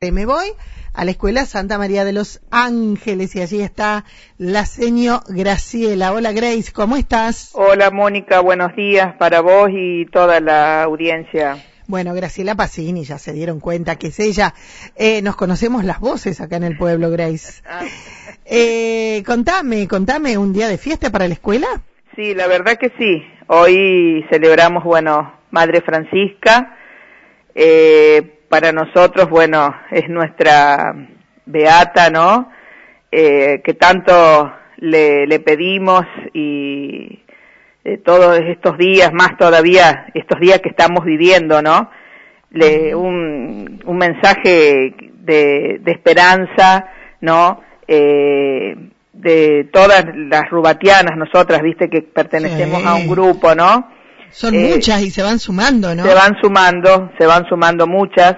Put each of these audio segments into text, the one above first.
Me voy a la Escuela Santa María de los Ángeles y allí está la señor Graciela. Hola Grace, ¿cómo estás? Hola Mónica, buenos días para vos y toda la audiencia. Bueno, Graciela Pacini, ya se dieron cuenta que es ella. Eh, nos conocemos las voces acá en el pueblo, Grace. Ah. Eh, contame, contame, ¿un día de fiesta para la escuela? Sí, la verdad que sí. Hoy celebramos, bueno, Madre Francisca. Eh, para nosotros, bueno, es nuestra beata, ¿no? Eh, que tanto le, le pedimos y eh, todos estos días, más todavía estos días que estamos viviendo, ¿no? Le, un, un mensaje de, de esperanza, ¿no? Eh, de todas las rubatianas, nosotras, viste que pertenecemos a un grupo, ¿no? Son eh, muchas y se van sumando, ¿no? Se van sumando, se van sumando muchas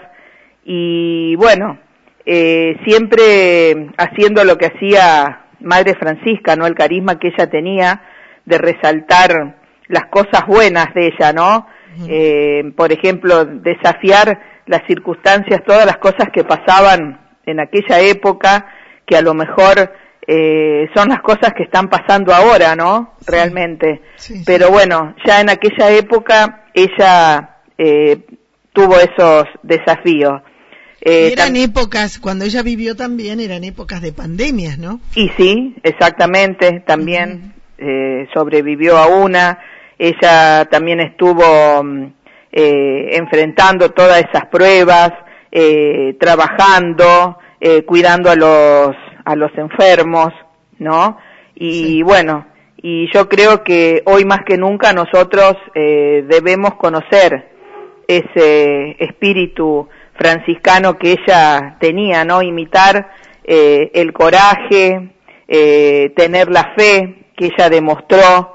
y bueno, eh, siempre haciendo lo que hacía Madre Francisca, ¿no? El carisma que ella tenía de resaltar las cosas buenas de ella, ¿no? eh, por ejemplo, desafiar las circunstancias, todas las cosas que pasaban en aquella época, que a lo mejor eh, son las cosas que están pasando ahora, ¿no? Realmente. Pero bueno, ya en aquella época ella eh, tuvo esos desafíos. Eh, eran épocas, cuando ella vivió también, eran épocas de pandemias, ¿no? Y sí, exactamente, también eh, sobrevivió a una. Ella también estuvo mm, eh, enfrentando todas esas pruebas, trabajando, cuidando a los, a los enfermos, ¿no? Y bueno, y yo creo que hoy más que nunca nosotros eh, debemos conocer ese espíritu franciscano que ella tenía, ¿no? Imitar eh, el coraje, eh, tener la fe que ella demostró,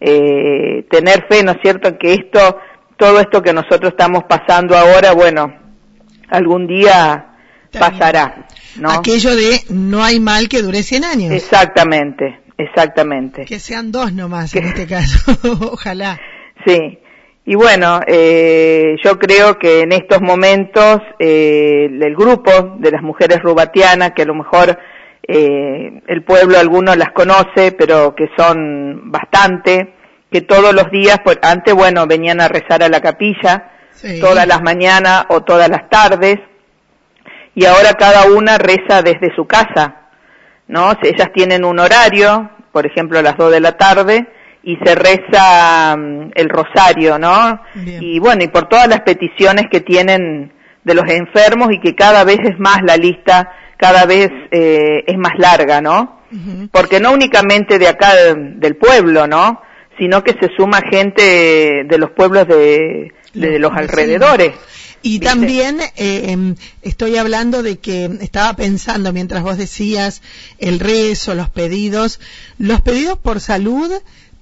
eh, tener fe, ¿no es cierto?, que esto, todo esto que nosotros estamos pasando ahora, bueno, algún día pasará, ¿no? Aquello de no hay mal que dure 100 años. Exactamente, exactamente. Que sean dos nomás en este caso, ojalá. Sí, y bueno, eh, yo creo que en estos momentos eh, el grupo de las mujeres rubatianas, que a lo mejor eh, el pueblo algunos las conoce, pero que son bastante, que todos los días, antes bueno, venían a rezar a la capilla, todas las mañanas o todas las tardes, y ahora cada una reza desde su casa, ¿no? Ellas tienen un horario, por ejemplo a las dos de la tarde, y se reza mm, el rosario, ¿no? Y bueno, y por todas las peticiones que tienen de los enfermos y que cada vez es más la lista, cada vez eh, es más larga, ¿no? Porque no únicamente de acá del pueblo, ¿no? Sino que se suma gente de los pueblos de, de los alrededores. Y también eh, em, estoy hablando de que estaba pensando mientras vos decías el rezo, los pedidos, los pedidos por salud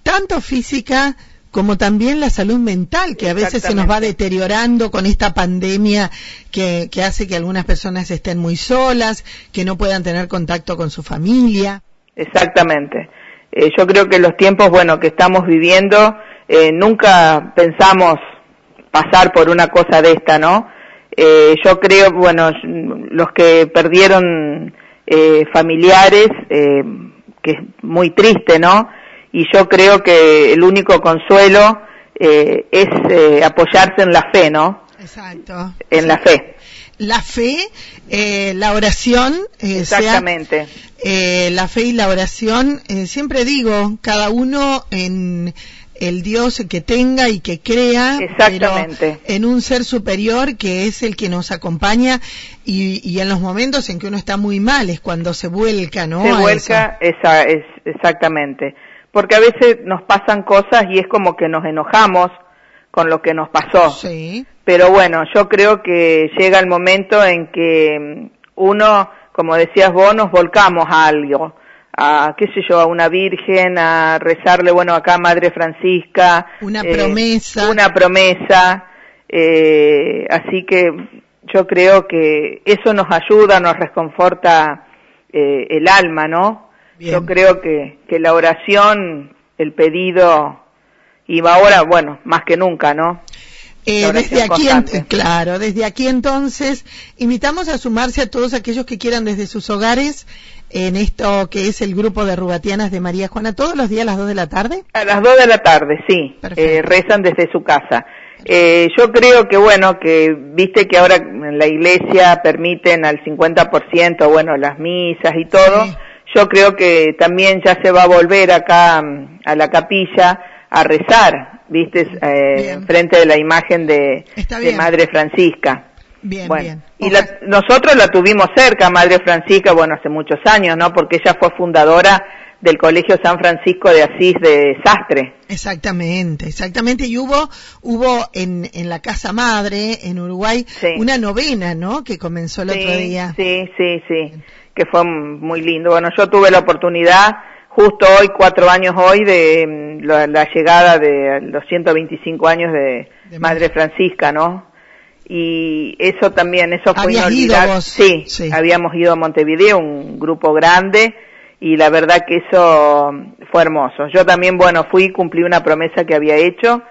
tanto física como también la salud mental, que a veces se nos va deteriorando con esta pandemia que, que hace que algunas personas estén muy solas, que no puedan tener contacto con su familia. Exactamente. Eh, yo creo que los tiempos, bueno, que estamos viviendo, eh, nunca pensamos pasar por una cosa de esta, ¿no? Eh, yo creo, bueno, los que perdieron eh, familiares, eh, que es muy triste, ¿no? y yo creo que el único consuelo eh, es eh, apoyarse en la fe, ¿no? Exacto. En la fe. La fe, eh, la oración. Eh, Exactamente. eh, la fe y la oración, eh, siempre digo, cada uno en el Dios que tenga y que crea, Exactamente. en un ser superior que es el que nos acompaña y, y, en los momentos en que uno está muy mal es cuando se vuelca, ¿no? Se vuelca, esa, es, exactamente porque a veces nos pasan cosas y es como que nos enojamos con lo que nos pasó. Sí. Pero bueno, yo creo que llega el momento en que mm, uno, como decías vos, nos volcamos a algo, a, qué sé yo, a una virgen, a rezarle, bueno, acá Madre Francisca. Una eh, promesa. Una promesa. Eh, así que yo creo que eso nos ayuda, nos reconforta eh, el alma, ¿no? Yo creo que, que la oración, el pedido, y ahora, bueno, más que nunca, ¿no? Eh, desde aquí, en, claro, desde aquí entonces, invitamos a sumarse a todos aquellos que quieran desde sus hogares en esto que es el grupo de Rubatianas de María Juana, todos los días a las 2 de la tarde. A las 2 de la tarde, sí. Eh, rezan desde su casa. Eh, yo creo que bueno, que viste que ahora en la iglesia permiten al 50%, bueno, las misas y todo. Yo creo que también ya se va a volver acá mm, a la capilla a rezar, viste, eh, frente de la imagen de, Madre Francisca. Bien, bien. Y nosotros la tuvimos cerca, Madre Francisca, bueno, hace muchos años, ¿no? Porque ella fue fundadora del Colegio San Francisco de Asís de Sastre. Exactamente, exactamente. Y hubo, hubo en, en la Casa Madre, en Uruguay, una novena, ¿no? Que comenzó el otro día. Sí, sí, sí, que fue muy lindo. Bueno, yo tuve la oportunidad, justo hoy, cuatro años hoy, de mm, la, llegada de los 125 años de, Madre Francisca, ¿no? Y eso también, eso fue inolvidable. Sí, sí, habíamos ido a Montevideo, un grupo grande, y la verdad que eso fue hermoso. Yo también, bueno, fui cumplí una promesa que había hecho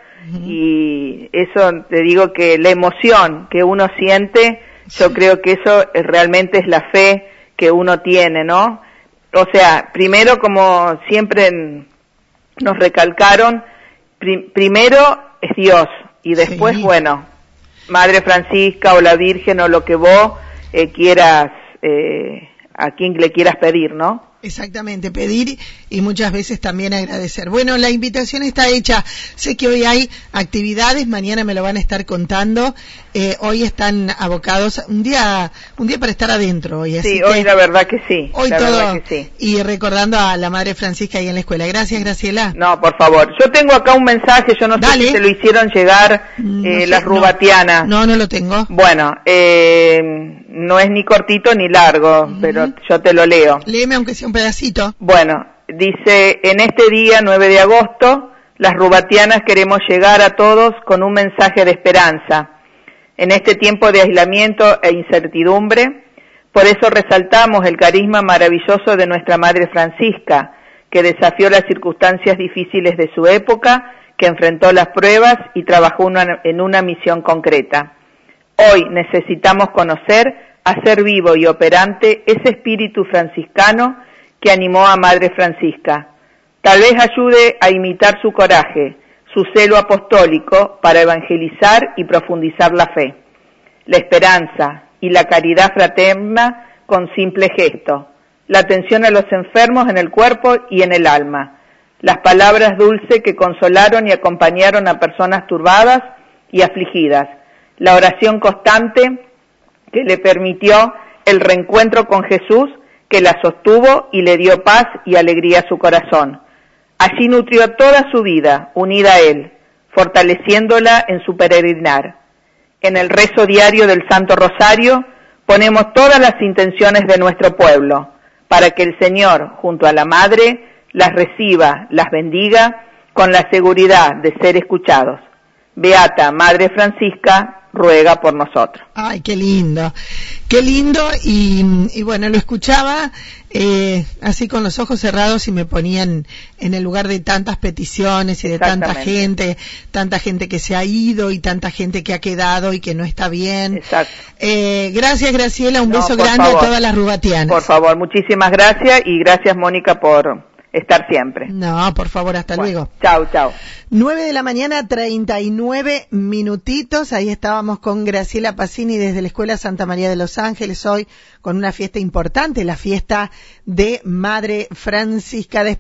y eso te digo que la emoción que uno siente, yo creo que eso realmente es la fe que uno tiene, ¿no? O sea, primero como siempre nos recalcaron, primero es Dios y después, bueno, Madre Francisca o la Virgen o lo que vos eh, quieras, eh, a quien le quieras pedir, ¿no? Exactamente, pedir y muchas veces también agradecer. Bueno, la invitación está hecha. Sé que hoy hay actividades, mañana me lo van a estar contando. Eh, hoy están abocados un día, un día para estar adentro. Hoy, sí, hoy la verdad que sí. Hoy todo. Y recordando a la Madre Francisca ahí en la escuela. Gracias, Graciela. No, por favor. Yo tengo acá un mensaje, yo no sé si se lo hicieron llegar mm, eh, las rubatianas. No, no, lo tengo. Bueno, eh, no es ni cortito ni largo, pero yo te lo leo. Léeme aunque sea un pedacito. Bueno, dice, en este día 9 de agosto, las rubatianas queremos llegar a todos con un mensaje de esperanza. En este tiempo de aislamiento e incertidumbre, por eso resaltamos el carisma maravilloso de nuestra Madre Francisca, que desafió las circunstancias difíciles de su época, que enfrentó las pruebas y trabajó en una misión concreta. Hoy necesitamos conocer, hacer vivo y operante ese espíritu franciscano que animó a Madre Francisca. Tal vez ayude a imitar su coraje, su celo apostólico para evangelizar y profundizar la fe, la esperanza y la caridad fraterna con simple gesto, la atención a los enfermos en el cuerpo y en el alma, las palabras dulces que consolaron y acompañaron a personas turbadas y afligidas, la oración constante que le permitió el reencuentro con Jesús que la sostuvo y le dio paz y alegría a su corazón. Allí nutrió toda su vida unida a Él, fortaleciéndola en su peregrinar. En el rezo diario del Santo Rosario ponemos todas las intenciones de nuestro pueblo, para que el Señor, junto a la Madre, las reciba, las bendiga, con la seguridad de ser escuchados. Beata Madre Francisca, ruega por nosotros. Ay, qué lindo, qué lindo y, bueno, lo escuchaba eh, así con los ojos cerrados y me ponían en el lugar de tantas peticiones y de tanta gente, tanta gente que se ha ido y tanta gente que ha quedado y que no está bien. Exacto. Eh, gracias Graciela, un beso grande a todas las rubatianas. Por favor, muchísimas gracias y gracias Mónica por estar siempre. No, por favor, hasta luego. Chao, chao. 9 de la mañana, 39 minutitos. Ahí estábamos con Graciela Pacini desde la Escuela Santa María de los Ángeles hoy con una fiesta importante, la fiesta de Madre Francisca de